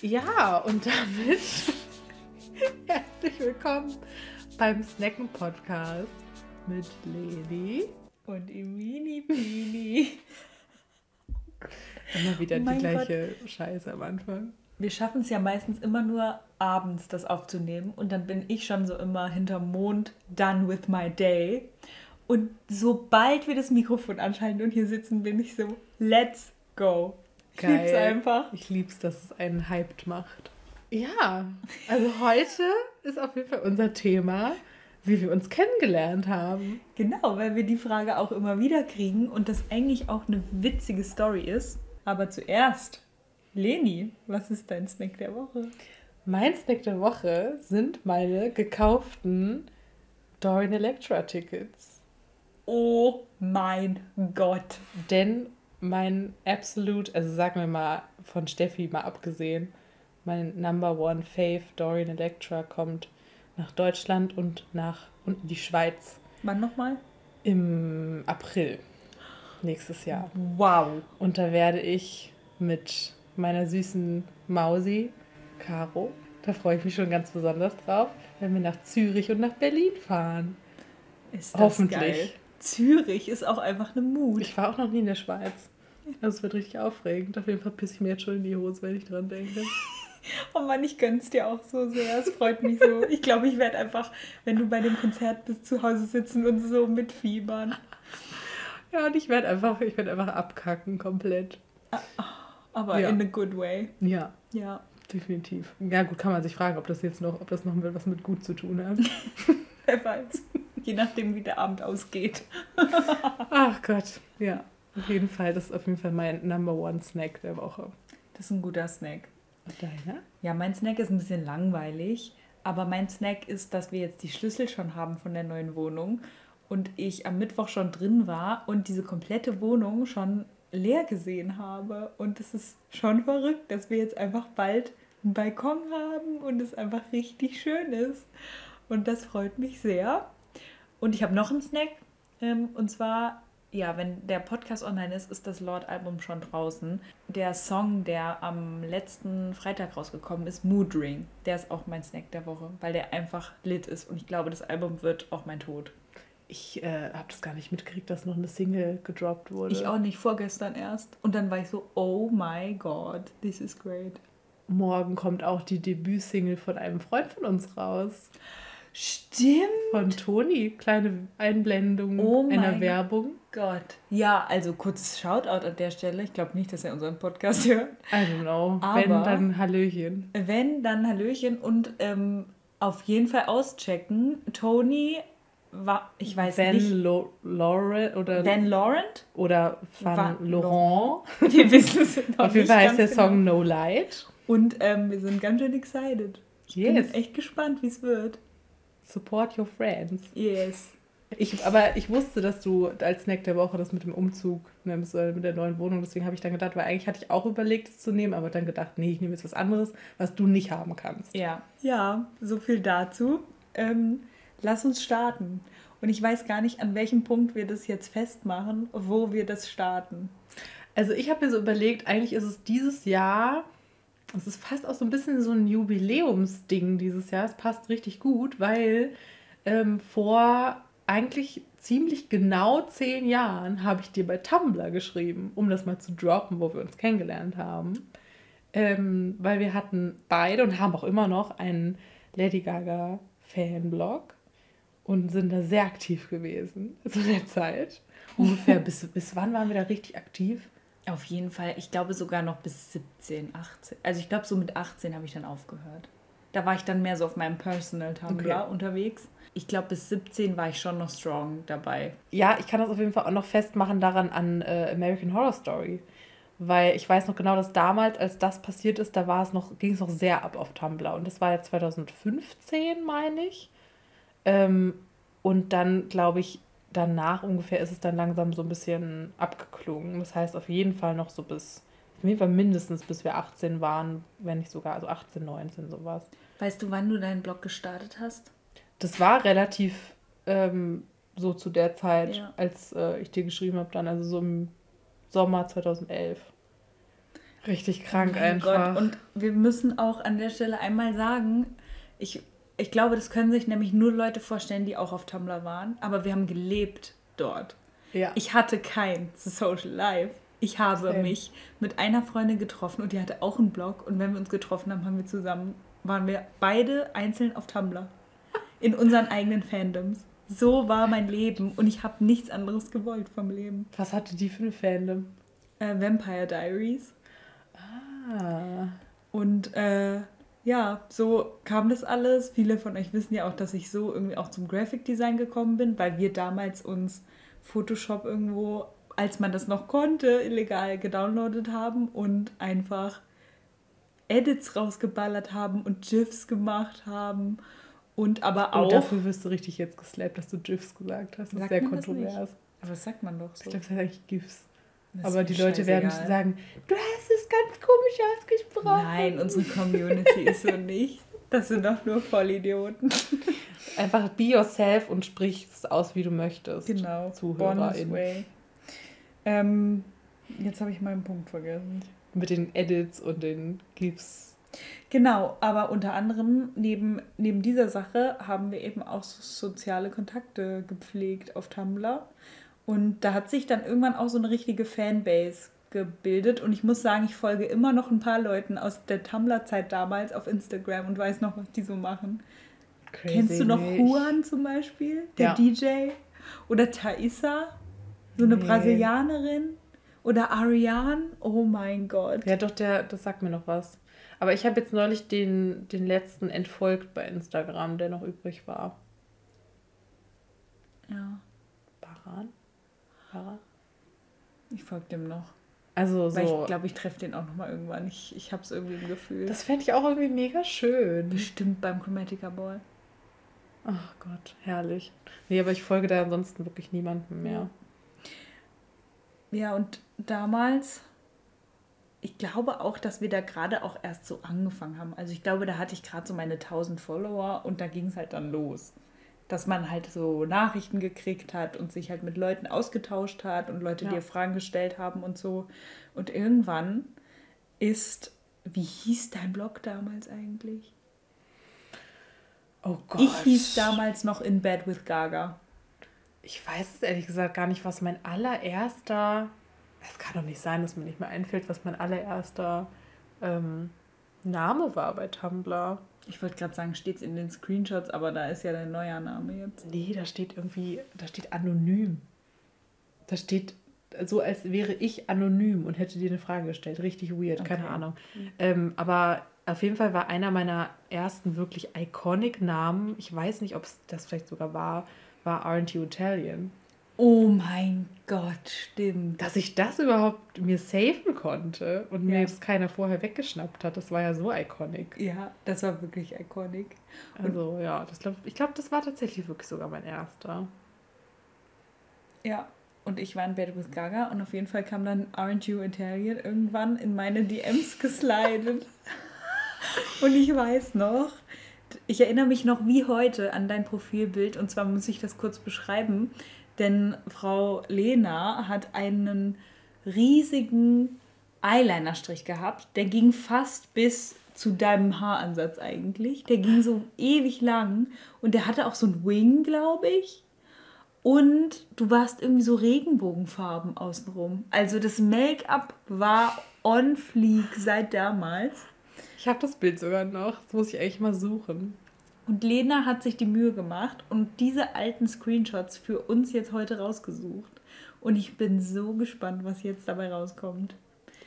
Ja, und damit herzlich willkommen beim Snacken Podcast mit Leni und Imini Pini. Immer wieder Oh die gleiche Scheiße am Anfang. Wir schaffen es ja meistens immer nur abends, das aufzunehmen. Und dann bin ich schon so immer hinterm Mond done with my day. Und sobald wir das Mikrofon anschalten und hier sitzen, bin ich so, let's go. Ich lieb's einfach. Ich lieb's, dass es einen hyped macht. Ja, also heute ist auf jeden Fall unser Thema, wie wir uns kennengelernt haben. Genau, weil wir die Frage auch immer wieder kriegen und das eigentlich auch eine witzige Story ist. Aber zuerst, Leni, was ist dein Snack der Woche? Mein Snack der Woche sind meine gekauften Dorian Electra Tickets. Oh mein Gott. Denn mein absolut, also sagen wir mal von Steffi mal abgesehen, mein Number One Fave Dorian Electra kommt nach Deutschland und nach und in die Schweiz Wann nochmal? im April nächstes Jahr. Wow. Und da werde ich mit meiner süßen Mausi, Caro, da freue ich mich schon ganz besonders drauf, wenn wir nach Zürich und nach Berlin fahren. Ist das Hoffentlich. geil. Zürich ist auch einfach eine Mut. Ich war auch noch nie in der Schweiz. Also es wird richtig aufregend. Auf jeden Fall pisse ich mir jetzt schon in die Hose, wenn ich dran denke. Oh Mann, ich gönn's dir auch so sehr. Es freut mich so. Ich glaube, ich werde einfach, wenn du bei dem Konzert bist, zu Hause sitzen und so mitfiebern. Ja, und ich werde einfach, ich werde einfach abkacken komplett. Aber Ja. in a good way. Ja, Ja. definitiv. Ja, gut, kann man sich fragen, ob das jetzt noch, ob das noch was mit gut zu tun hat. Wer weiß. Je nachdem, wie der Abend ausgeht. Ach Gott. Ja, auf jeden Fall. Das ist auf jeden Fall mein Number One Snack der Woche. Das ist ein guter Snack. Und deiner? Ja, mein Snack ist ein bisschen langweilig. Aber mein Snack ist, dass wir jetzt die Schlüssel schon haben von der neuen Wohnung. Und ich am Mittwoch schon drin war und diese komplette Wohnung schon leer gesehen habe. Und es ist schon verrückt, dass wir jetzt einfach bald einen Balkon haben und es einfach richtig schön ist. Und das freut mich sehr. Und ich habe noch einen Snack. Ähm, und zwar, ja, wenn der Podcast online ist, ist das Lord-Album schon draußen. Der Song, der am letzten Freitag rausgekommen ist, Mood Ring, der ist auch mein Snack der Woche, weil der einfach lit ist. Und ich glaube, das Album wird auch mein Tod. Ich äh, habe das gar nicht mitgekriegt, dass noch eine Single gedroppt wurde. Ich auch nicht, vorgestern erst. Und dann war ich so, oh my God, this is great. Morgen kommt auch die Debütsingle von einem Freund von uns raus. Stimmt. Von Toni. Kleine Einblendung Oh einer mein Werbung. Gott. Ja, also kurzes Shoutout an der Stelle. Ich glaube nicht, dass er unseren Podcast hört. I don't know. Aber- Wenn, dann Hallöchen. Wenn, dann Hallöchen und ähm, auf jeden Fall auschecken. Tony war, ich weiß Van nicht, Lo Laurent oder, Van Laurent? oder Van, Van Laurent. Wir wissen es noch Auf jeden nicht Fall heißt der ganz Song genau. No Light. Und ähm, wir sind ganz schön excited. Ich bin Yes. jetzt echt gespannt, wie es wird. Support your friends. Yes. Ich, aber ich wusste, dass du als Snack der Woche das mit dem Umzug nimmst, oder mit der neuen Wohnung. Deswegen habe ich dann gedacht, weil eigentlich hatte ich auch überlegt, es zu nehmen, aber dann gedacht, nee, ich nehme jetzt was anderes, was du nicht haben kannst. Ja. Ja, so viel dazu. Ähm, lass uns starten. Und ich weiß gar nicht, an welchem Punkt wir das jetzt festmachen, wo wir das starten. Also ich habe mir so überlegt, eigentlich ist es dieses Jahr, es ist fast auch so ein bisschen so ein Jubiläumsding dieses Jahr. Es passt richtig gut, weil ähm, vor eigentlich ziemlich genau zehn Jahren habe ich dir bei Tumblr geschrieben, um das mal zu droppen, wo wir uns kennengelernt haben. Ähm, weil wir hatten beide und haben auch immer noch einen Lady Gaga Fanblog und sind da sehr aktiv gewesen zu der Zeit. Ungefähr bis, bis wann waren wir da richtig aktiv? Auf jeden Fall, ich glaube sogar noch bis 17, 18. Also ich glaube, so mit 18 habe ich dann aufgehört. Da war ich dann mehr so auf meinem Personal Tumblr Okay. unterwegs. Ich glaube, bis 17 war ich schon noch strong dabei. Ja, ich kann das auf jeden Fall auch noch festmachen daran an äh, American Horror Story. Weil ich weiß noch genau, dass damals, als das passiert ist, da war es noch, ging es noch sehr ab auf Tumblr. Und das war ja 2015, meine ich. Ähm, und dann, glaube ich, danach ungefähr ist es dann langsam so ein bisschen abgeklungen. Das heißt auf jeden Fall noch so bis, auf jeden Fall mindestens bis wir 18 waren, wenn nicht sogar, also 18, 19 sowas. Weißt du, wann du deinen Blog gestartet hast? Das war relativ ähm, so zu der Zeit, Ja. als äh, ich dir geschrieben habe, dann, also so im Sommer 2011. Richtig krank Oh einfach. Gott. Und wir müssen auch an der Stelle einmal sagen, ich, ich glaube, das können sich nämlich nur Leute vorstellen, die auch auf Tumblr waren, aber wir haben gelebt dort. ja. Ich hatte kein Social Life. Ich habe Same. mich mit einer Freundin getroffen und die hatte auch einen Blog und wenn wir uns getroffen haben, haben wir zusammen, waren wir beide einzeln auf Tumblr. In unseren eigenen Fandoms. So war mein Leben und ich habe nichts anderes gewollt vom Leben. Was hatte die für eine Fandom? Äh, Vampire Diaries. Ah. Und äh, ja, so kam das alles. Viele von euch wissen ja auch, dass ich so irgendwie auch zum Graphic Design gekommen bin, weil wir damals uns Photoshop irgendwo, als man das noch konnte, illegal gedownloadet haben und einfach Edits rausgeballert haben und GIFs gemacht haben. Und aber Oh, auch. dafür wirst du richtig jetzt geslappt, dass du GIFs gesagt hast. Das ist sehr kontrovers. aber das sagt man doch so. Ich glaube, das heißt eigentlich GIFs. Das Aber die Leute werden scheißegal. sagen, du hast es ganz komisch ausgesprochen. Nein, unsere Community ist so nicht. Das sind doch nur Vollidioten. Einfach be yourself und sprich es aus, wie du möchtest. Genau. ZuhörerInnen. way. Ähm, jetzt habe ich meinen Punkt vergessen. Mit den Edits und den GIFs. Genau, aber unter anderem neben, neben dieser Sache haben wir eben auch so soziale Kontakte gepflegt auf Tumblr. Und da hat sich dann irgendwann auch so eine richtige Fanbase gebildet. Und ich muss sagen, ich folge immer noch ein paar Leuten aus der Tumblr-Zeit damals auf Instagram und weiß noch, was die so machen. Crazy. Kennst du noch nee, Juan zum Beispiel, der Ja. DJ? Oder Thaisa, so eine Nee. Brasilianerin? Oder Ariane? Oh mein Gott. Ja, doch, der, das sagt mir noch was. Aber ich habe jetzt neulich den, den letzten entfolgt bei Instagram, der noch übrig war. Ja, Baran? Baran? ich folge dem noch. Also Weil so. ich glaube, ich treffe den auch nochmal irgendwann. Ich, ich habe es irgendwie im Gefühl. das fände ich auch irgendwie mega schön. bestimmt beim Chromatica Ball. Ach Gott, herrlich. Nee, aber ich folge da ansonsten wirklich niemandem mehr. Ja, und damals, ich glaube auch, dass wir da gerade auch erst so angefangen haben. Also ich glaube, da hatte ich gerade so meine 1000 Follower und da ging es halt dann los. Dass man halt so Nachrichten gekriegt hat und sich halt mit Leuten ausgetauscht hat und Leute Ja. dir Fragen gestellt haben und so. Und irgendwann ist, wie hieß dein Blog damals eigentlich? Oh Gott. Ich hieß damals noch In Bed with Gaga. Ich weiß es ehrlich gesagt gar nicht, was mein allererster. Es kann doch nicht sein, dass mir nicht mehr einfällt, was mein allererster ähm, Name war bei Tumblr. Ich wollte gerade sagen, steht's in den Screenshots, aber da ist ja dein neuer Name jetzt. Nee, da steht irgendwie, da steht anonym. Da steht so, als wäre ich anonym und hätte dir eine Frage gestellt. Richtig weird, keine Okay. Ahnung. Ähm, aber auf jeden Fall war einer meiner ersten wirklich iconic Namen, ich weiß nicht, ob es das vielleicht sogar war, war Aren't You Italian. Oh mein Gott, stimmt. Dass ich das überhaupt mir safen konnte und mir Ja. das keiner vorher weggeschnappt hat, das war ja so iconic. Ja, das war wirklich iconic. Also ja, das glaub, ich glaube, das war tatsächlich wirklich sogar mein erster. Ja, und ich war in Bed with Gaga und auf jeden Fall kam dann Aren't You Italian irgendwann in meine DMs geslidet. und ich weiß noch, ich erinnere mich noch wie heute an dein Profilbild und zwar muss ich das kurz beschreiben, denn Frau Lena hat einen riesigen Eyelinerstrich gehabt, der ging fast bis zu deinem Haaransatz eigentlich. Der ging so ewig lang und der hatte auch so ein Wing, glaube ich. Und du warst irgendwie so Regenbogenfarben außenrum. Also das Make-up war on fleek seit damals. Ich habe das Bild sogar noch. Das muss ich eigentlich mal suchen. Und Lena hat sich die Mühe gemacht und diese alten Screenshots für uns jetzt heute rausgesucht. Und ich bin so gespannt, was jetzt dabei rauskommt.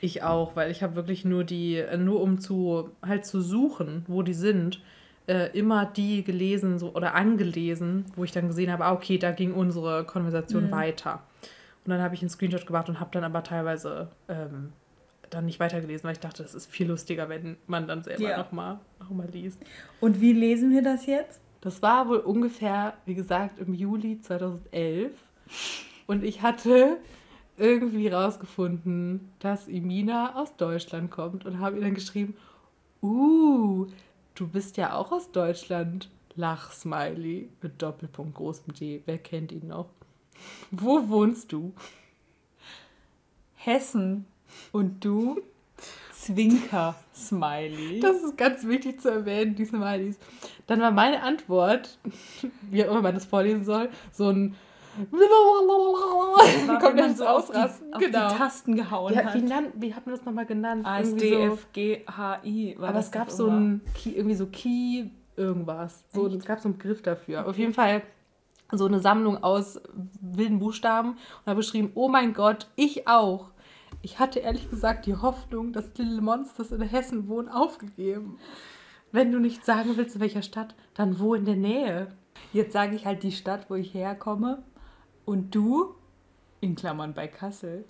Ich auch, weil ich habe wirklich nur die, äh, nur um zu halt zu suchen, wo die sind, äh, immer die gelesen so, oder angelesen, wo ich dann gesehen habe, ah, okay, da ging unsere Konversation weiter. Und dann habe ich einen Screenshot gemacht und habe dann aber teilweise ähm, dann nicht weitergelesen, weil ich dachte, das ist viel lustiger, wenn man dann selber Ja. nochmal noch mal liest. Und wie lesen wir das jetzt? Das war wohl ungefähr, wie gesagt, im Juli 2011. Und ich hatte irgendwie rausgefunden, dass Imina aus Deutschland kommt und habe ihr dann geschrieben, uh, du bist ja auch aus Deutschland. Lach-Smiley mit Doppelpunkt großem D. Wer kennt ihn noch? Wo wohnst du? Hessen. Und du? Zwinker-Smiley. Das ist ganz wichtig zu erwähnen, die Smileys. Dann war meine Antwort, wie auch immer man das vorlesen soll, so ein war, kommt das so auf die, Ausrasten. auf genau. die Tasten gehauen ja, hat. wie, nan, wie hat man das nochmal genannt? A, S, D, F, G, H, I. war Aber es gab so ein Key, irgendwie so Key irgendwas. So, Echt? es gab so einen Begriff dafür. Auf jeden Fall so eine Sammlung aus wilden Buchstaben und habe geschrieben, oh mein Gott, ich auch. Ich hatte ehrlich gesagt die Hoffnung, dass Little Monsters in Hessen wohnen, aufgegeben. Wenn du nicht sagen willst, in welcher Stadt, dann wo in der Nähe. Jetzt sage ich halt die Stadt, wo ich herkomme. Und du, in Klammern bei Kassel.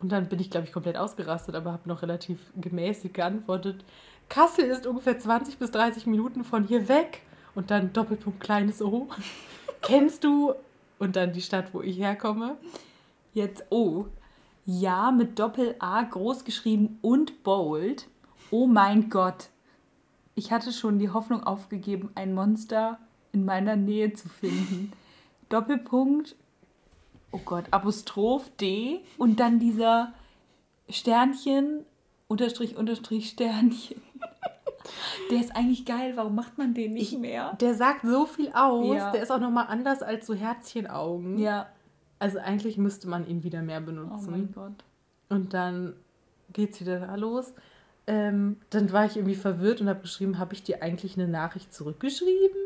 Und dann bin ich, glaube ich, komplett ausgerastet, aber habe noch relativ gemäßigt geantwortet. Kassel ist ungefähr 20 bis 30 Minuten von hier weg. Und dann Doppelpunkt kleines O. Kennst du? Und dann die Stadt, wo ich herkomme. Jetzt O. Ja, mit Doppel-A groß geschrieben und bold. Oh mein Gott. Ich hatte schon die Hoffnung aufgegeben, ein Monster in meiner Nähe zu finden. Doppelpunkt. Oh Gott, Apostroph D und dann dieser Sternchen, Unterstrich, Unterstrich, Sternchen. Der ist eigentlich geil. Warum macht man den nicht Ich- mehr? Der sagt so viel aus. Ja. Der ist auch nochmal anders als so Herzchenaugen. Ja. Also eigentlich müsste man ihn wieder mehr Oh benutzen. mein Gott. Und dann geht's wieder da los. Ähm, dann war ich irgendwie verwirrt und habe geschrieben, habe ich dir eigentlich eine Nachricht zurückgeschrieben?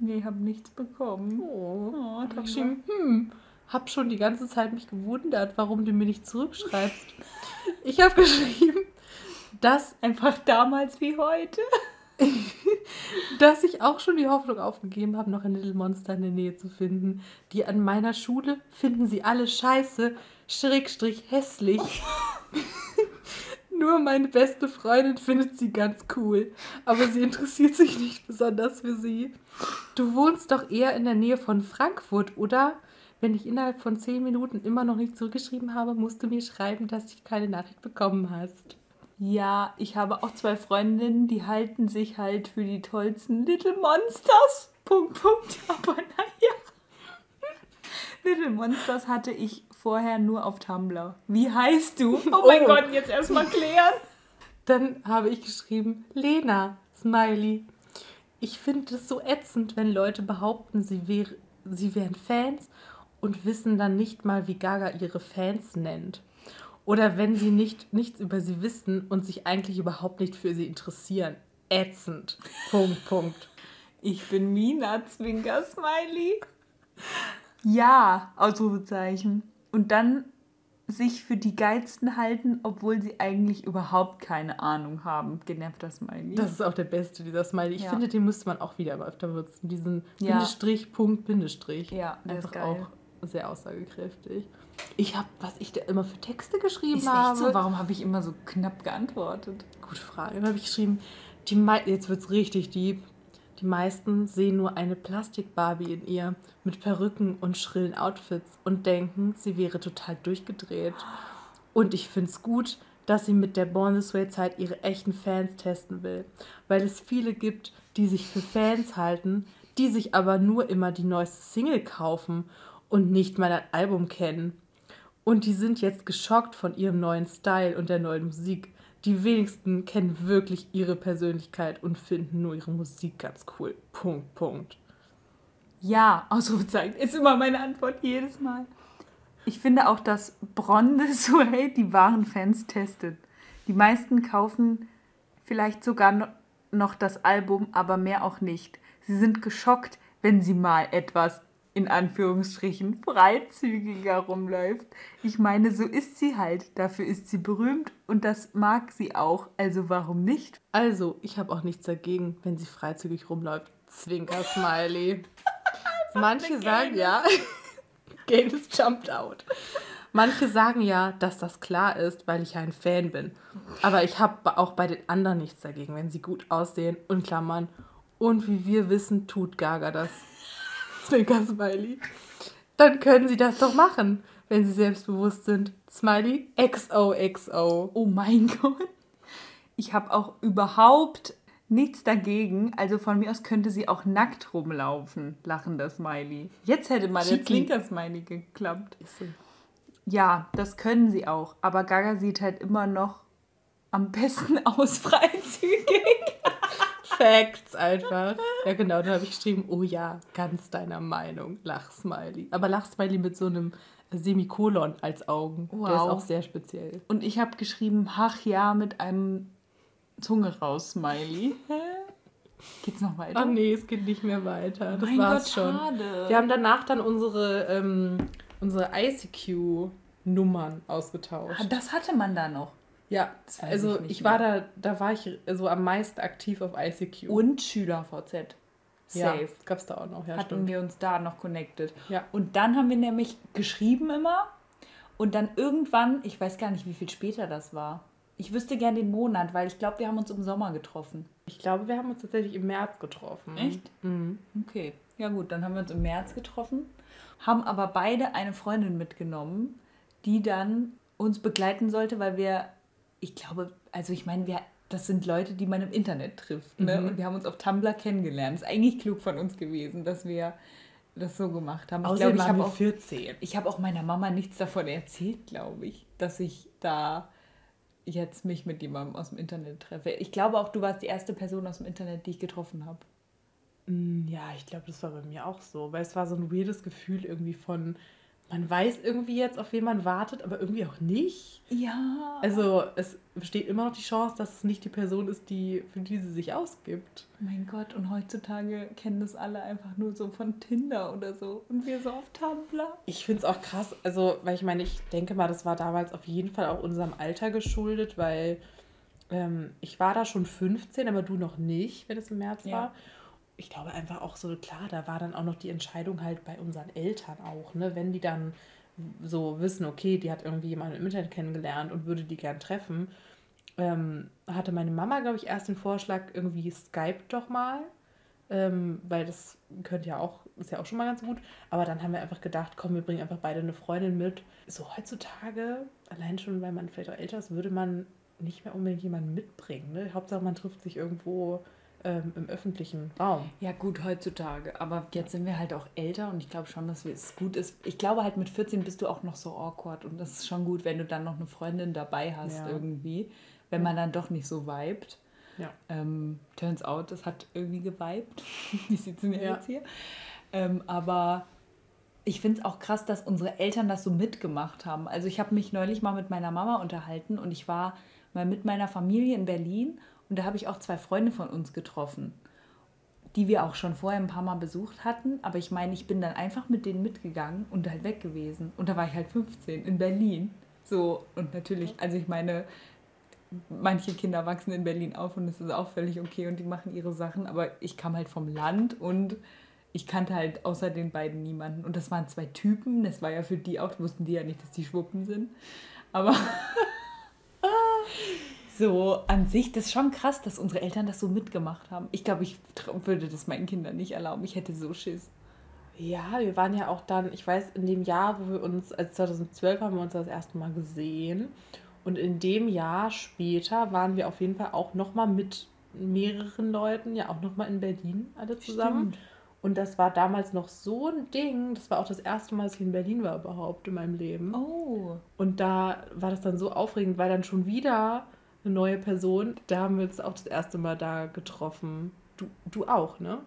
Nee, hab nichts bekommen. Oh, Oh, geschrieben, hm, hab schon die ganze Zeit mich gewundert, warum du mir nicht zurückschreibst. Ich habe geschrieben, dass, Einfach damals wie heute. dass ich auch schon die Hoffnung aufgegeben habe, noch ein Little Monster in der Nähe zu finden. Die an meiner Schule finden sie alle scheiße, schrägstrich hässlich. Nur meine beste Freundin findet sie ganz cool, aber sie interessiert sich nicht besonders für sie. Du wohnst doch eher in der Nähe von Frankfurt, oder? Wenn ich innerhalb von zehn Minuten immer noch nicht zurückgeschrieben habe, musst du mir schreiben, dass du keine Nachricht bekommen hast. Ja, ich habe auch zwei Freundinnen, die halten sich halt für die tollsten Little Monsters. Punkt, Punkt. Aber naja. Little Monsters hatte ich vorher nur auf Tumblr. Wie heißt du? Oh mein Oh. Gott, jetzt erstmal klären. Dann habe ich geschrieben, Lena, Smiley. Ich finde es so ätzend, wenn Leute behaupten, sie, wär, sie wären Fans und wissen dann nicht mal, wie Gaga ihre Fans nennt. Oder wenn sie nicht, nichts über sie wissen und sich eigentlich überhaupt nicht für sie interessieren. Ätzend. Punkt, Punkt. Ich bin Mina, Zwinker, Smiley. Ja, Ausrufezeichen. Und dann sich für die Geilsten halten, obwohl sie eigentlich überhaupt keine Ahnung haben. Genervter Smiley. Das ist auch der beste, dieser Smiley. Ich Ja. finde, den müsste man auch wieder öfter benutzen. Diesen Ja. Bindestrich, Punkt, Bindestrich. Ja, der ist Einfach geil. auch sehr aussagekräftig. Ich habe, was ich da immer für Texte geschrieben ist habe. so, warum habe ich immer so knapp geantwortet? Gute Frage. Dann habe ich geschrieben, die mei jetzt wird es richtig deep. Die meisten sehen nur eine Plastik-Barbie in ihr mit Perücken und schrillen Outfits und denken, sie wäre total durchgedreht. Und ich finde es gut, dass sie mit der Born This Way Zeit ihre echten Fans testen will. Weil es viele gibt, die sich für Fans halten, die sich aber nur immer die neueste Single kaufen und nicht mal ein Album kennen. Und die sind jetzt geschockt von ihrem neuen Style und der neuen Musik. Die wenigsten kennen wirklich ihre Persönlichkeit und finden nur ihre Musik ganz cool. Punkt, Punkt. Ja, Ausrufezeichen ist immer meine Antwort jedes Mal. Ich finde auch, dass This Way die wahren Fans testet. Die meisten kaufen vielleicht sogar no- noch das Album, aber mehr auch nicht. Sie sind geschockt, wenn sie mal etwas in Anführungsstrichen freizügiger rumläuft. Ich meine, so ist sie halt. Dafür ist sie berühmt und das mag sie auch. Also warum nicht? Also, ich habe auch nichts dagegen, wenn sie freizügig rumläuft. Zwinker Smiley. Manche sagen ja, Gaines jumped out. Manche sagen ja, dass das klar ist, weil ich ein Fan bin. Aber ich habe auch bei den anderen nichts dagegen, wenn sie gut aussehen und Klammern. Und wie wir wissen, tut Gaga das. Zwinker Smiley. Dann können sie das doch machen, wenn sie selbstbewusst sind. Smiley XOXO. Oh mein Gott. Ich habe auch überhaupt nichts dagegen. Also von mir aus könnte sie auch nackt rumlaufen. Lachender Smiley. Jetzt hätte mal der. Zwinker-Smiley geklappt. Ja, das können sie auch. Aber Gaga sieht halt immer noch am besten aus freizügig. Facts einfach. Ja, genau, da habe ich geschrieben, oh ja, ganz deiner Meinung, Lachsmiley. Aber Lachsmiley mit so einem Semikolon als Augen. Wow. Der ist auch sehr speziell. Und ich habe geschrieben, ach ja, mit einem Zunge raus, Smiley. Geht's noch weiter? Oh nee, es geht nicht mehr weiter. Das mein war's Gott, schon. Schade. Wir haben danach dann unsere, ähm, unsere ICQ-Nummern ausgetauscht. Ah, das hatte man da noch. Ja, also ich, ich war da, da war ich so am meisten aktiv auf ICQ. Und SchülerVZ. Safe. Ja, gab's da auch noch, ja. Hatten stimmt. wir uns da noch connected. Ja. Und dann haben wir nämlich geschrieben immer. Und dann irgendwann, ich weiß gar nicht, wie viel später das war. Ich wüsste gern den Monat, weil ich glaube, wir haben uns im Sommer getroffen. Ich glaube, wir haben uns tatsächlich im März getroffen. Echt? Mhm. Okay. Ja gut, dann haben wir uns im März getroffen, haben aber beide eine Freundin mitgenommen, die dann uns begleiten sollte, weil wir, ich glaube, also ich meine, wir, das sind Leute, die man im Internet trifft. Ne? Mhm. Und wir haben uns auf Tumblr kennengelernt. Ist eigentlich klug von uns gewesen, dass wir das so gemacht haben. Außerdem ich glaube, ich habe auch 14. Ich habe auch meiner Mama nichts davon erzählt, glaube ich, dass ich da jetzt mich mit jemandem aus dem Internet treffe. Ich glaube auch, du warst die erste Person aus dem Internet, die ich getroffen habe. Mm, ja, ich glaube, das war bei mir auch so, weil es war so ein weirdes Gefühl irgendwie von, man weiß irgendwie jetzt, auf wen man wartet, aber irgendwie auch nicht. Ja. Also es besteht immer noch die Chance, dass es nicht die Person ist, die, für die sie sich ausgibt. Mein Gott, und heutzutage kennen das alle einfach nur so von Tinder oder so. Und wir so auf Tumblr. Ich finde es auch krass, also, weil ich meine, ich denke mal, das war damals auf jeden Fall auch unserem Alter geschuldet, weil ähm, ich war da schon 15, aber du noch nicht, wenn es im März ja. war ich glaube einfach auch so, klar, da war dann auch noch die Entscheidung halt bei unseren Eltern auch, ne? Wenn die dann so wissen, okay, die hat irgendwie jemanden im Internet kennengelernt und würde die gern treffen, ähm, hatte meine Mama, glaube ich, erst den Vorschlag, irgendwie Skype doch mal. Ähm, weil das könnte ja auch, ist ja auch schon mal ganz gut. Aber dann haben wir einfach gedacht, komm, wir bringen einfach beide eine Freundin mit. So heutzutage, allein schon, weil man vielleicht auch älter ist, würde man nicht mehr unbedingt jemanden mitbringen. Ne? Hauptsache, man trifft sich irgendwo ähm, im öffentlichen Raum. Ja, gut, heutzutage. Aber jetzt sind wir halt auch älter und ich glaube schon, dass es gut ist. Ich glaube halt, mit 14 bist du auch noch so awkward und das ist schon gut, wenn du dann noch eine Freundin dabei hast ja. irgendwie, wenn man dann doch nicht so vibet. Ja. Ähm, turns out, das hat irgendwie geweibt. Wie sieht es denn ja. jetzt hier? Ähm, aber ich finde es auch krass, dass unsere Eltern das so mitgemacht haben. Also ich habe mich neulich mal mit meiner Mama unterhalten und ich war mal mit meiner Familie in Berlin und da habe ich auch zwei Freunde von uns getroffen, die wir auch schon vorher ein paar Mal besucht hatten. Aber ich meine, ich bin dann einfach mit denen mitgegangen und halt weg gewesen. Und da war ich halt 15 in Berlin. So, und natürlich, also ich meine, manche Kinder wachsen in Berlin auf und es ist auch völlig okay und die machen ihre Sachen. Aber ich kam halt vom Land und ich kannte halt außer den beiden niemanden. Und das waren zwei Typen. Das war ja für die auch, wussten die ja nicht, dass die Schwuppen sind. Aber so an sich, das ist schon krass, dass unsere Eltern das so mitgemacht haben. Ich glaube, ich würde das meinen Kindern nicht erlauben. Ich hätte so Schiss. Ja, wir waren ja auch dann, ich weiß, in dem Jahr, wo wir uns, also 2012 haben wir uns das erste Mal gesehen. Und in dem Jahr später waren wir auf jeden Fall auch nochmal mit mehreren Leuten, ja auch nochmal in Berlin alle zusammen. Stimmt. Und das war damals noch so ein Ding. Das war auch das erste Mal, dass ich in Berlin war überhaupt in meinem Leben. Oh. Und da war das dann so aufregend, weil dann schon wieder eine neue Person. Da haben wir uns auch das erste Mal da getroffen. Du, du auch, ne?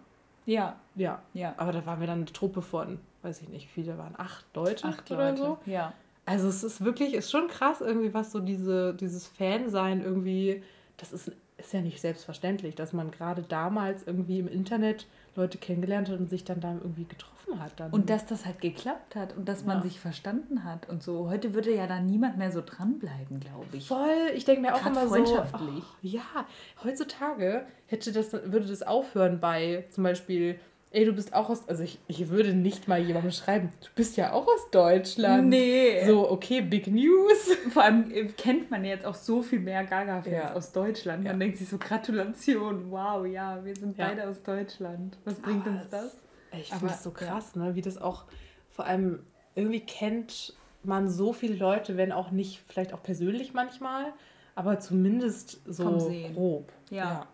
Ja. Ja. Ja. Aber da waren wir dann eine Truppe von, weiß ich nicht, viele waren acht Leute acht oder Leute. so. Ja. Also es ist wirklich, ist schon krass irgendwie, was so diese, dieses Fansein irgendwie, das ist, ist ja nicht selbstverständlich, dass man gerade damals irgendwie im Internet Leute kennengelernt hat und sich dann da irgendwie getroffen hat. Dann. Und dass das halt geklappt hat und dass man sich verstanden hat und so. Heute würde ja da niemand mehr so dranbleiben, glaube ich. Voll, ich denke mir auch Grad immer freundschaftlich. so. Oh, ja, heutzutage hätte das, würde das aufhören bei zum Beispiel Ey, du bist auch aus. Also ich, ich würde nicht mal jemandem schreiben, du bist ja auch aus Deutschland. Nee. So, okay, Big News. Vor allem äh, kennt man jetzt auch so viel mehr Gaga-Fans ja. aus Deutschland. Man ja. denkt sich so, Gratulation, wow, ja, wir sind ja. beide aus Deutschland. Was bringt Aber uns das? Ich finde es so krass, ne? Wie das auch, vor allem irgendwie kennt man so viele Leute, wenn auch nicht, vielleicht auch persönlich manchmal, aber zumindest so grob. ja.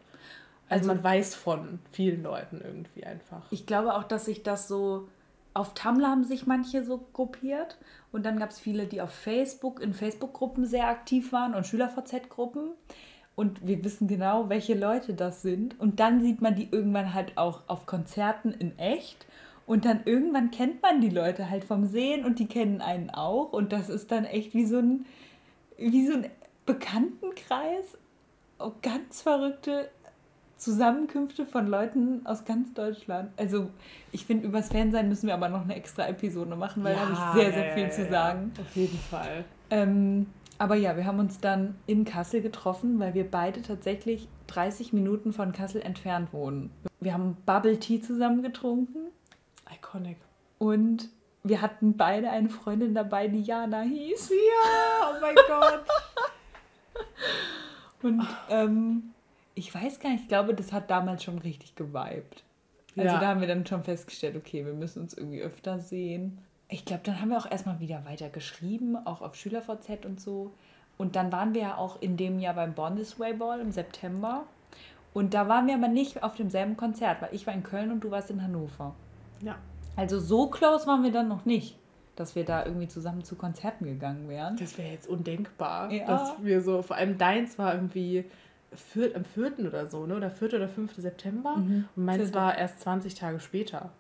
Also, man weiß von vielen Leuten irgendwie einfach. Ich glaube auch, dass sich das so auf Tumblr haben sich manche so gruppiert und dann gab es viele, die auf Facebook, in Facebook-Gruppen sehr aktiv waren und Schüler-VZ-Gruppen. Und wir wissen genau, welche Leute das sind. Und dann sieht man die irgendwann halt auch auf Konzerten in echt. Und dann irgendwann kennt man die Leute halt vom Sehen und die kennen einen auch. Und das ist dann echt wie so ein, wie so ein Bekanntenkreis. Oh, ganz verrückte Zusammenkünfte von Leuten aus ganz Deutschland. Also ich finde, übers Fernsehen müssen wir aber noch eine extra Episode machen, weil ja, da habe ich sehr, sehr viel zu sagen. Auf jeden Fall. Ähm, aber ja, wir haben uns dann in Kassel getroffen, weil wir beide tatsächlich 30 Minuten von Kassel entfernt wohnen. Wir haben Bubble Tea zusammen getrunken. Iconic. Und wir hatten beide eine Freundin dabei, die Jana hieß. Ja, oh mein Gott. Und ähm, ich weiß gar nicht, ich glaube, das hat damals schon richtig geweibt. Also ja. da haben wir dann schon festgestellt, okay, wir müssen uns irgendwie öfter sehen. Ich glaube, dann haben wir auch erstmal wieder weiter geschrieben, auch auf SchülerVZ und so. Und dann waren wir ja auch in dem Jahr beim Bondesway Ball im September. Und da waren wir aber nicht auf demselben Konzert, weil ich war in Köln und du warst in Hannover. Ja. Also so close waren wir dann noch nicht, dass wir da irgendwie zusammen zu Konzerten gegangen wären. Das wäre jetzt undenkbar, ja. dass wir so, vor allem deins war irgendwie vier, am 4. oder so, ne? oder 4. oder 5. September mhm. und meins Vierte. war erst 20 Tage später.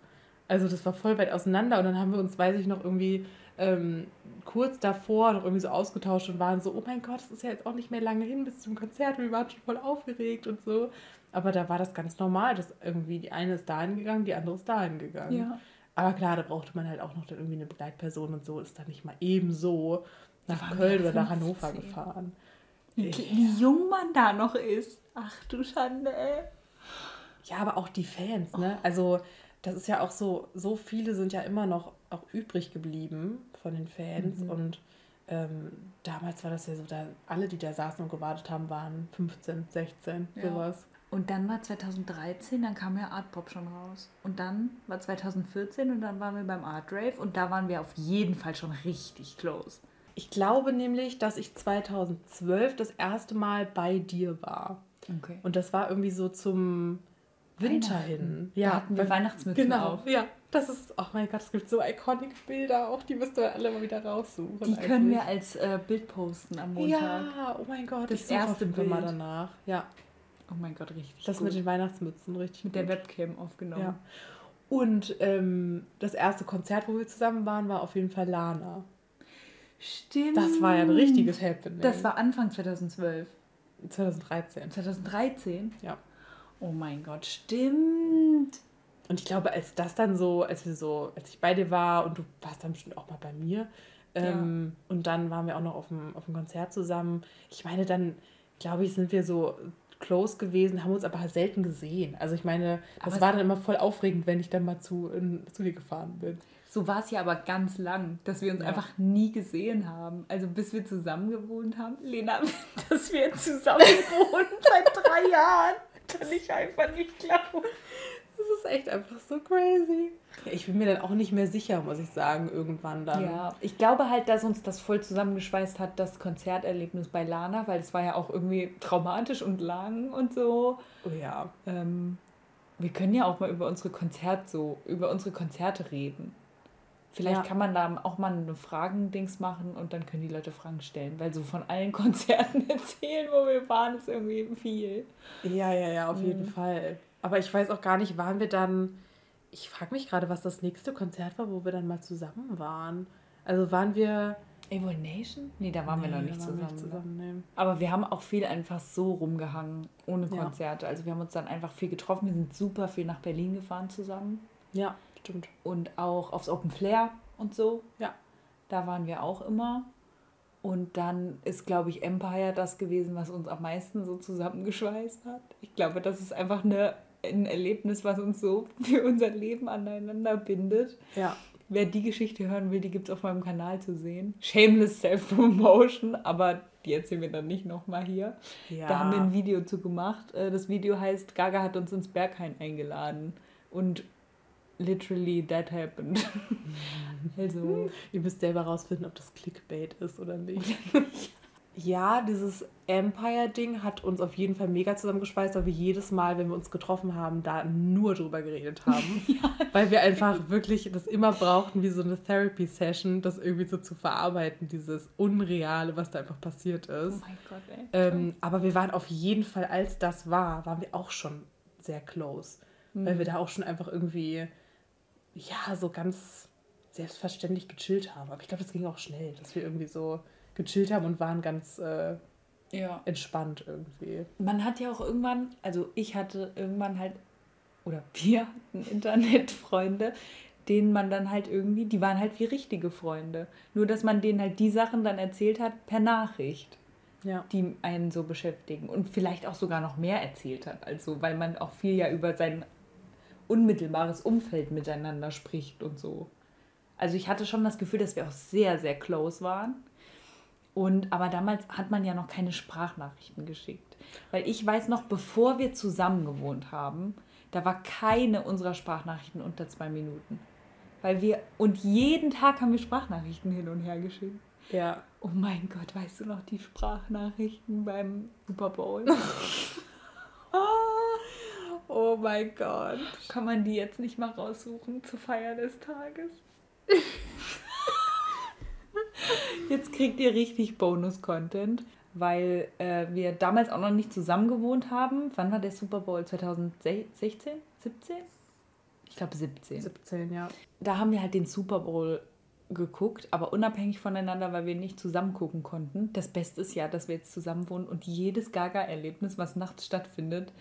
Also das war voll weit auseinander und dann haben wir uns, weiß ich noch, irgendwie ähm, kurz davor noch irgendwie so ausgetauscht und waren so, oh mein Gott, es ist ja jetzt auch nicht mehr lange hin bis zum Konzert, wir waren schon voll aufgeregt und so. Aber da war das ganz normal, dass irgendwie die eine ist dahin gegangen, die andere ist dahin gegangen. Ja. Aber klar, da brauchte man halt auch noch dann irgendwie eine Begleitperson und so, ist dann nicht mal ebenso nach Köln oder nach Hannover gefahren. Wie, wie jung man da noch ist. Ach du Schande, ey. Ja, aber auch die Fans, ne? Oh. Also das ist ja auch so, so viele sind ja immer noch auch übrig geblieben von den Fans mhm. und ähm, damals war das ja so, da alle, die da saßen und gewartet haben, waren 15, 16, ja. sowas. Und dann war 2013, dann kam ja Art Pop schon raus. Und dann war 2014 und dann waren wir beim Art Rave und da waren wir auf jeden Fall schon richtig close. Ich glaube nämlich, dass ich 2012 das erste Mal bei dir war. Okay. Und das war irgendwie so zum Winter hin. Ja, da hatten wir Weihnachtsmützen genau, auf. Ja, das ist, oh mein Gott, es gibt so iconic Bilder auch, die müsst ihr alle mal wieder raussuchen. Die eigentlich. können wir als äh, Bild posten am Montag. Ja, oh mein Gott, das erste Bild mal danach. Ja. Oh mein Gott, richtig. Das gut. mit den Weihnachtsmützen, richtig. Mit gut. der Webcam aufgenommen. Ja. Und ähm, das erste Konzert, wo wir zusammen waren, war auf jeden Fall Lana. Stimmt. Das war ja ein richtiges Happening. Das war Anfang 2012. 2013. 2013? Ja. Oh mein Gott, stimmt. Und ich glaube, als das dann so, als wir so, als ich bei dir war und du warst dann bestimmt auch mal bei mir, ähm, ja. und dann waren wir auch noch auf dem, auf dem Konzert zusammen. Ich meine, dann, glaube ich, sind wir so close gewesen, haben uns aber selten gesehen. Also ich meine, das aber war dann immer voll aufregend, wenn ich dann mal zu, in, zu dir gefahren bin. So war es ja aber ganz lang, dass wir uns ja. einfach nie gesehen haben. Also bis wir zusammen gewohnt haben. Lena, dass wir zusammen wohnen seit drei Jahren. Kann ich einfach nicht glauben. Ist echt einfach so crazy. Ich bin mir dann auch nicht mehr sicher, muss ich sagen, irgendwann dann. Ja, ich glaube halt, dass uns das voll zusammengeschweißt hat, das Konzerterlebnis bei Lana, weil es war ja auch irgendwie traumatisch und lang und so. Oh ja. Ähm, wir können ja auch mal über unsere Konzert so, über unsere Konzerte reden. Vielleicht ja. kann man da auch mal eine Fragendings machen und dann können die Leute Fragen stellen, weil so von allen Konzerten erzählen, wo wir waren, ist irgendwie viel. Ja, ja, ja, auf mhm. jeden Fall. Aber ich weiß auch gar nicht, waren wir dann. Ich frage mich gerade, was das nächste Konzert war, wo wir dann mal zusammen waren. Also waren wir. Evil Nation? Nee, da waren nee, wir noch nicht zusammen. Nicht zusammen nee. Aber wir haben auch viel einfach so rumgehangen, ohne Konzerte. Ja. Also wir haben uns dann einfach viel getroffen. Wir sind super viel nach Berlin gefahren zusammen. Ja. Stimmt. Und auch aufs Open Flair und so. Ja. Da waren wir auch immer. Und dann ist, glaube ich, Empire das gewesen, was uns am meisten so zusammengeschweißt hat. Ich glaube, das ist einfach eine, ein Erlebnis, was uns so für unser Leben aneinander bindet. Ja. Wer die Geschichte hören will, die gibt es auf meinem Kanal zu sehen. Shameless Self-Promotion, aber die erzählen wir dann nicht nochmal hier. Ja. Da haben wir ein Video zu gemacht. Äh, das Video heißt, Gaga hat uns ins Berghain eingeladen. Und literally that happened. also, ihr müsst selber rausfinden, ob das Clickbait ist oder nicht. ja, dieses Empire-Ding hat uns auf jeden Fall mega zusammengeschweißt, weil wir jedes Mal, wenn wir uns getroffen haben, da nur drüber geredet haben. ja. Weil wir einfach wirklich das immer brauchten, wie so eine Therapy-Session, das irgendwie so zu verarbeiten, dieses Unreale, was da einfach passiert ist. Oh mein Gott, ey. Ähm, aber wir waren auf jeden Fall, als das war, waren wir auch schon sehr close. Mhm. Weil wir da auch schon einfach irgendwie, ja, so ganz selbstverständlich gechillt haben. Aber ich glaube, das ging auch schnell, dass wir irgendwie so gechillt haben und waren ganz äh, ja. entspannt irgendwie. Man hat ja auch irgendwann, also ich hatte irgendwann halt, oder wir hatten Internetfreunde, denen man dann halt irgendwie, die waren halt wie richtige Freunde. Nur, dass man denen halt die Sachen dann erzählt hat per Nachricht. Ja. die einen so beschäftigen und vielleicht auch sogar noch mehr erzählt hat. Also, weil man auch viel ja über sein unmittelbares Umfeld miteinander spricht und so. Also ich hatte schon das Gefühl, dass wir auch sehr, sehr close waren. Und aber damals hat man ja noch keine Sprachnachrichten geschickt. Weil ich weiß noch, bevor wir zusammen gewohnt haben, da war keine unserer Sprachnachrichten unter zwei Minuten. Weil wir, und jeden Tag haben wir Sprachnachrichten hin und her geschickt. Ja. Oh mein Gott, weißt du noch die Sprachnachrichten beim Super Bowl? oh mein Gott. Kann man die jetzt nicht mal raussuchen zur Feier des Tages? Jetzt kriegt ihr richtig Bonus-Content, weil äh, wir damals auch noch nicht zusammen gewohnt haben. Wann war der Super Bowl? 2016? 17? Ich glaube 17. 17, ja. Da haben wir halt den Super Bowl geguckt, aber unabhängig voneinander, weil wir nicht zusammen gucken konnten. Das Beste ist ja, dass wir jetzt zusammen wohnen und jedes Gaga-Erlebnis, was nachts stattfindet,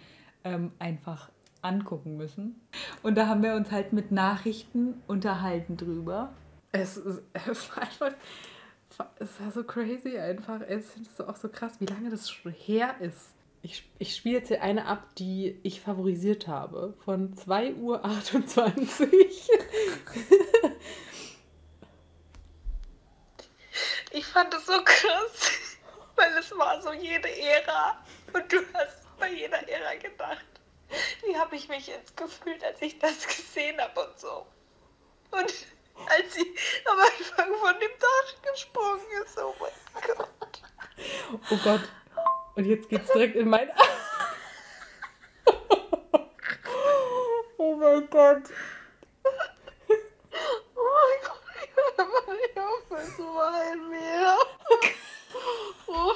ähm, einfach angucken müssen. Und da haben wir uns halt mit Nachrichten unterhalten drüber. Es, es war einfach, es war so crazy einfach. Es findest du auch so krass, wie lange das schon her ist. Ich, ich spiele jetzt hier eine ab, die ich favorisiert habe. Von 2.28 Uhr. ich fand es so krass, weil es war so jede Ära. Und du hast bei jeder Ära gedacht, wie habe ich mich jetzt gefühlt, als ich das gesehen habe und so. Und als sie am Anfang von dem Dach gesprungen ist. Oh mein Gott. Oh Gott. Und jetzt geht's direkt in mein. oh mein Gott. Oh mein Gott, ich es war ein Meer. Oh.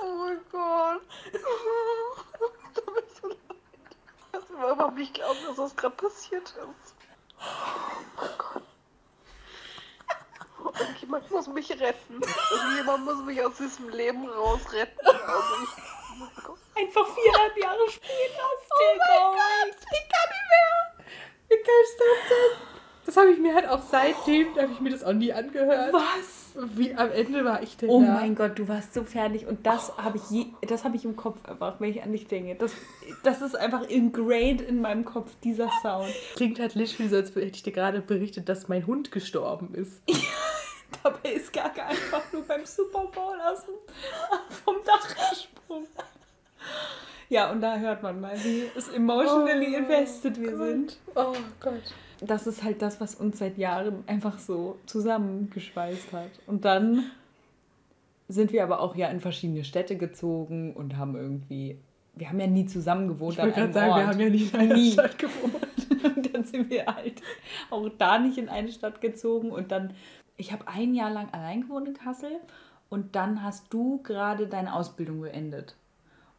oh mein Gott. Tut mir so leid. Ich kann überhaupt nicht glauben, dass das gerade passiert ist. Oh Gott. Irgendjemand muss mich retten. Irgendjemand muss mich aus diesem Leben rausretten. Also ich, oh Einfach 400 Jahre später. Oh mein Gott, ich kann nicht mehr. Wie geil ist das denn? Das habe ich mir halt auch seitdem, da habe ich mir das auch nie angehört. Was? Wie am Ende war ich denn Oh da? mein Gott, du warst so fertig und das oh. habe ich je, das habe ich im Kopf einfach, wenn ich an dich denke. Das, das ist einfach ingrained in meinem Kopf, dieser Sound. Klingt halt literally so, als hätte ich dir gerade berichtet, dass mein Hund gestorben ist. Dabei ist Gaga einfach nur beim Super Bowl aus dem, vom Dach gesprungen. Ja, und da hört man mal, wie es emotionally oh, invested wir Gott. sind. Oh Gott das ist halt das, was uns seit Jahren einfach so zusammengeschweißt hat. Und dann sind wir aber auch ja in verschiedene Städte gezogen und haben irgendwie, wir haben ja nie zusammen gewohnt. Ich wollte gerade sagen, Ort. wir haben ja nie in einer nie. Stadt gewohnt. und dann sind wir halt auch da nicht in eine Stadt gezogen und dann, ich habe ein Jahr lang allein gewohnt in Kassel und dann hast du gerade deine Ausbildung beendet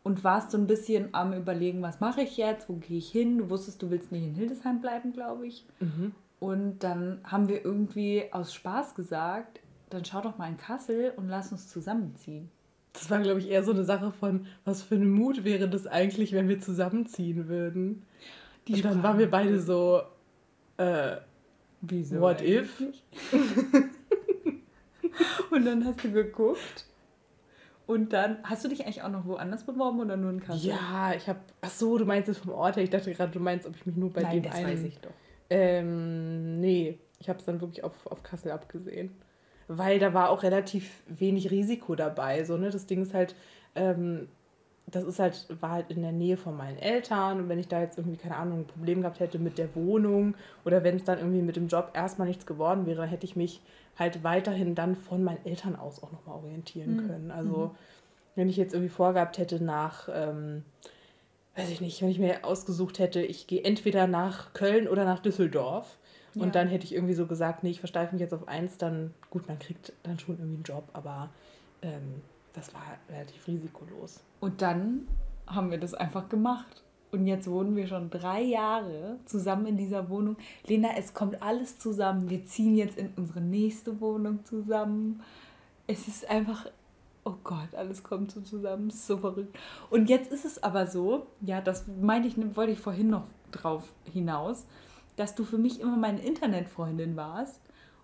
und warst so ein bisschen am Überlegen, was mache ich jetzt, wo gehe ich hin? Du wusstest, du willst nicht in Hildesheim bleiben, glaube ich. Mhm. Und dann haben wir irgendwie aus Spaß gesagt, dann schau doch mal in Kassel und lass uns zusammenziehen. Das war, glaube ich, eher so eine Sache von, was für ein Mut wäre das eigentlich, wenn wir zusammenziehen würden. Die und dann waren wir beide so, äh, Wieso what if? und dann hast du geguckt und dann, hast du dich eigentlich auch noch woanders beworben oder nur in Kassel? Ja, ich habe, ach so, du meinst es vom Ort her. Ich dachte gerade, du meinst, ob ich mich nur bei Nein, dem das einen... weiß ich doch. Ähm, nee, ich habe es dann wirklich auf, auf Kassel abgesehen. Weil da war auch relativ wenig Risiko dabei. So, ne? Das Ding ist halt, ähm, das ist halt, war halt in der Nähe von meinen Eltern und wenn ich da jetzt irgendwie, keine Ahnung, ein Problem gehabt hätte mit der Wohnung oder wenn es dann irgendwie mit dem Job erstmal nichts geworden wäre, hätte ich mich halt weiterhin dann von meinen Eltern aus auch nochmal orientieren mhm. können. Also mhm. wenn ich jetzt irgendwie vorgehabt hätte nach, ähm, weiß ich nicht, wenn ich mir ausgesucht hätte, ich gehe entweder nach Köln oder nach Düsseldorf und ja. dann hätte ich irgendwie so gesagt, nee, ich versteife mich jetzt auf eins, dann, gut, man kriegt dann schon irgendwie einen Job, aber ähm, das war relativ risikolos. Und dann haben wir das einfach gemacht. Und jetzt wohnen wir schon drei Jahre zusammen in dieser Wohnung. Lena, es kommt alles zusammen. Wir ziehen jetzt in unsere nächste Wohnung zusammen. Es ist einfach, oh Gott, alles kommt so zusammen. so verrückt. Und jetzt ist es aber so, ja, das meinte ich, wollte ich vorhin noch drauf hinaus, dass du für mich immer meine Internetfreundin warst.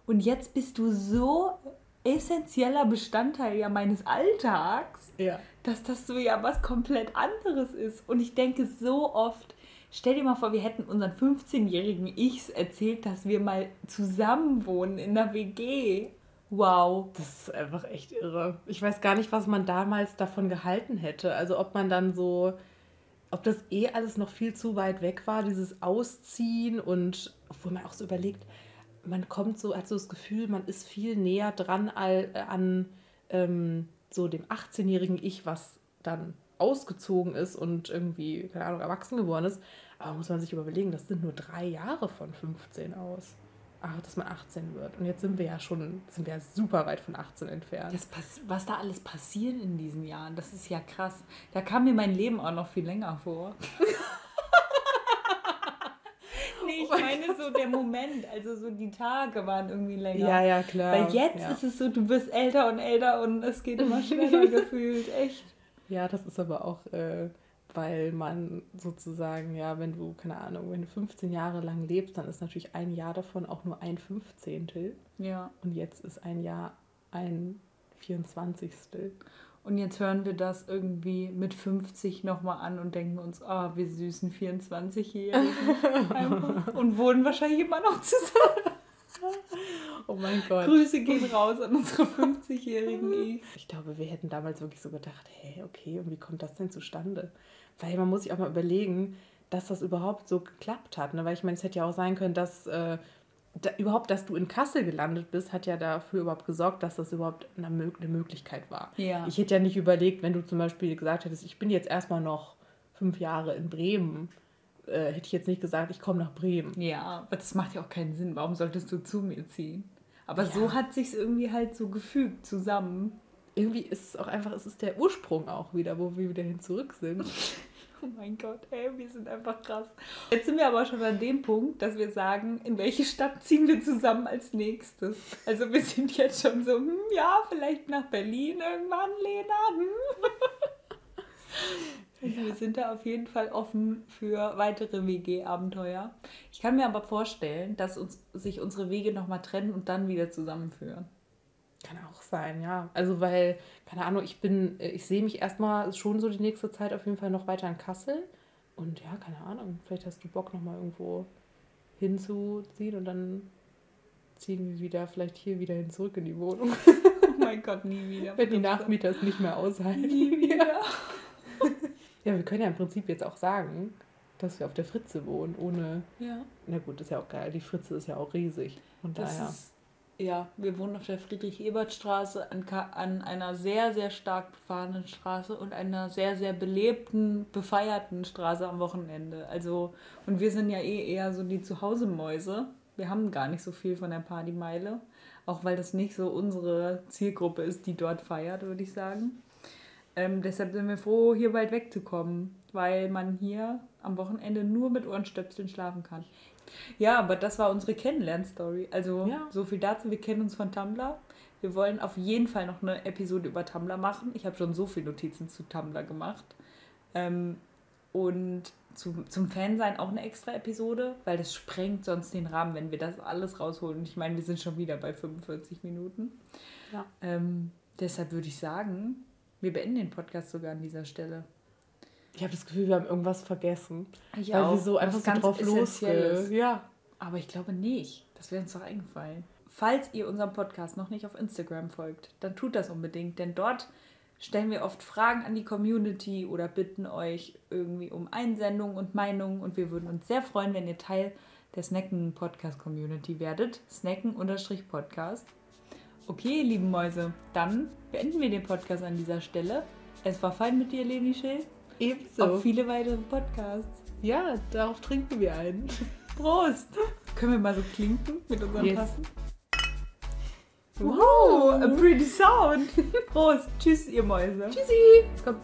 Und jetzt bist du so essentieller Bestandteil ja meines Alltags, ja. Dass das so ja was komplett anderes ist. Und ich denke so oft, stell dir mal vor, wir hätten unseren 15-jährigen Ichs erzählt, dass wir mal zusammen wohnen in der WG. Wow. Das ist einfach echt irre. Ich weiß gar nicht, was man damals davon gehalten hätte. Also ob man dann so, ob das eh alles noch viel zu weit weg war, dieses Ausziehen und obwohl man auch so überlegt, man kommt so, hat so das Gefühl, man ist viel näher dran äh, an ähm, so dem 18-jährigen Ich, was dann ausgezogen ist und irgendwie, keine Ahnung, erwachsen geworden ist. Aber muss man sich überlegen, das sind nur drei Jahre von 15 aus. Ach, dass man 18 wird. Und jetzt sind wir ja schon, sind wir ja super weit von 18 entfernt. Das, was da alles passiert in diesen Jahren, das ist ja krass. Da kam mir mein Leben auch noch viel länger vor. nee, ich meine so der Moment, also so die Tage waren irgendwie länger. Ja, ja, klar. Weil jetzt ja. ist es so, du wirst älter und älter und es geht immer schneller gefühlt, echt. Ja, das ist aber auch, äh, weil man sozusagen, ja, wenn du, keine Ahnung, wenn du 15 Jahre lang lebst, dann ist natürlich ein Jahr davon auch nur ein Fünfzehntel. Ja. Und jetzt ist ein Jahr ein Vierundzwanzigstel. Und jetzt hören wir das irgendwie mit 50 nochmal an und denken uns, ah, oh, wir süßen 24-Jährigen. und wohnen wahrscheinlich immer noch zusammen. Oh mein Gott. Grüße gehen raus an unsere 50-jährigen Ich glaube, wir hätten damals wirklich so gedacht, hey, okay, und wie kommt das denn zustande? Weil man muss sich auch mal überlegen, dass das überhaupt so geklappt hat. Ne? Weil ich meine, es hätte ja auch sein können, dass äh, da, überhaupt, dass du in Kassel gelandet bist, hat ja dafür überhaupt gesorgt, dass das überhaupt eine, eine Möglichkeit war. Ja. Ich hätte ja nicht überlegt, wenn du zum Beispiel gesagt hättest, ich bin jetzt erstmal noch fünf Jahre in Bremen, äh, hätte ich jetzt nicht gesagt, ich komme nach Bremen. Ja, aber das macht ja auch keinen Sinn. Warum solltest du zu mir ziehen? Aber ja. so hat sich irgendwie halt so gefügt zusammen. Irgendwie ist es auch einfach, es ist der Ursprung auch wieder, wo wir wieder hin zurück sind. Oh mein Gott, ey, wir sind einfach krass. Jetzt sind wir aber schon an dem Punkt, dass wir sagen, in welche Stadt ziehen wir zusammen als nächstes? Also wir sind jetzt schon so, hm, ja, vielleicht nach Berlin irgendwann, Lena. Hm. Also wir sind da auf jeden Fall offen für weitere WG-Abenteuer. Ich kann mir aber vorstellen, dass uns, sich unsere Wege nochmal trennen und dann wieder zusammenführen. Kann auch sein, ja. Also weil, keine Ahnung, ich bin, ich sehe mich erstmal schon so die nächste Zeit auf jeden Fall noch weiter in Kassel. Und ja, keine Ahnung, vielleicht hast du Bock nochmal irgendwo hinzuziehen und dann ziehen wir wieder, vielleicht hier wieder hin zurück in die Wohnung. oh mein Gott, nie wieder. Wenn die Nachmieter es nicht mehr aushalten. Nie wieder. ja, wir können ja im Prinzip jetzt auch sagen, dass wir auf der Fritze wohnen, ohne. Ja. Na gut, ist ja auch geil. Die Fritze ist ja auch riesig. Das daher. Ist ja, wir wohnen auf der Friedrich-Ebert-Straße an, an einer sehr, sehr stark befahrenen Straße und einer sehr, sehr belebten, befeierten Straße am Wochenende. Also, und wir sind ja eh eher so die Zuhause-Mäuse. Wir haben gar nicht so viel von der Partymeile, auch weil das nicht so unsere Zielgruppe ist, die dort feiert, würde ich sagen. Ähm, deshalb sind wir froh, hier bald wegzukommen, weil man hier am Wochenende nur mit Ohrenstöpseln schlafen kann. Ja, aber das war unsere Kennenlernstory. Also ja. so viel dazu. Wir kennen uns von Tumblr. Wir wollen auf jeden Fall noch eine Episode über Tumblr machen. Ich habe schon so viele Notizen zu Tumblr gemacht. Ähm, und zu, zum Fansein auch eine extra Episode, weil das sprengt sonst den Rahmen, wenn wir das alles rausholen. Ich meine, wir sind schon wieder bei 45 Minuten. Ja. Ähm, deshalb würde ich sagen, wir beenden den Podcast sogar an dieser Stelle. Ich habe das Gefühl, wir haben irgendwas vergessen. Ich weil auch. wir so einfach so drauf losgehen. Ja. Aber ich glaube nicht. Das wäre uns doch eingefallen. Falls ihr unserem Podcast noch nicht auf Instagram folgt, dann tut das unbedingt, denn dort stellen wir oft Fragen an die Community oder bitten euch irgendwie um Einsendungen und Meinungen und wir würden uns sehr freuen, wenn ihr Teil der Snacken Podcast Community werdet. Snacken-Podcast. Okay, lieben Mäuse, dann beenden wir den Podcast an dieser Stelle. Es war fein mit dir, Leni Schill. Ebenso. Auf viele weitere Podcasts. Ja, darauf trinken wir ein. Prost! Können wir mal so klinken mit unseren Yes. Tassen? Wow, a pretty sound. Prost. Tschüss, ihr Mäuse. Tschüssi. Komm.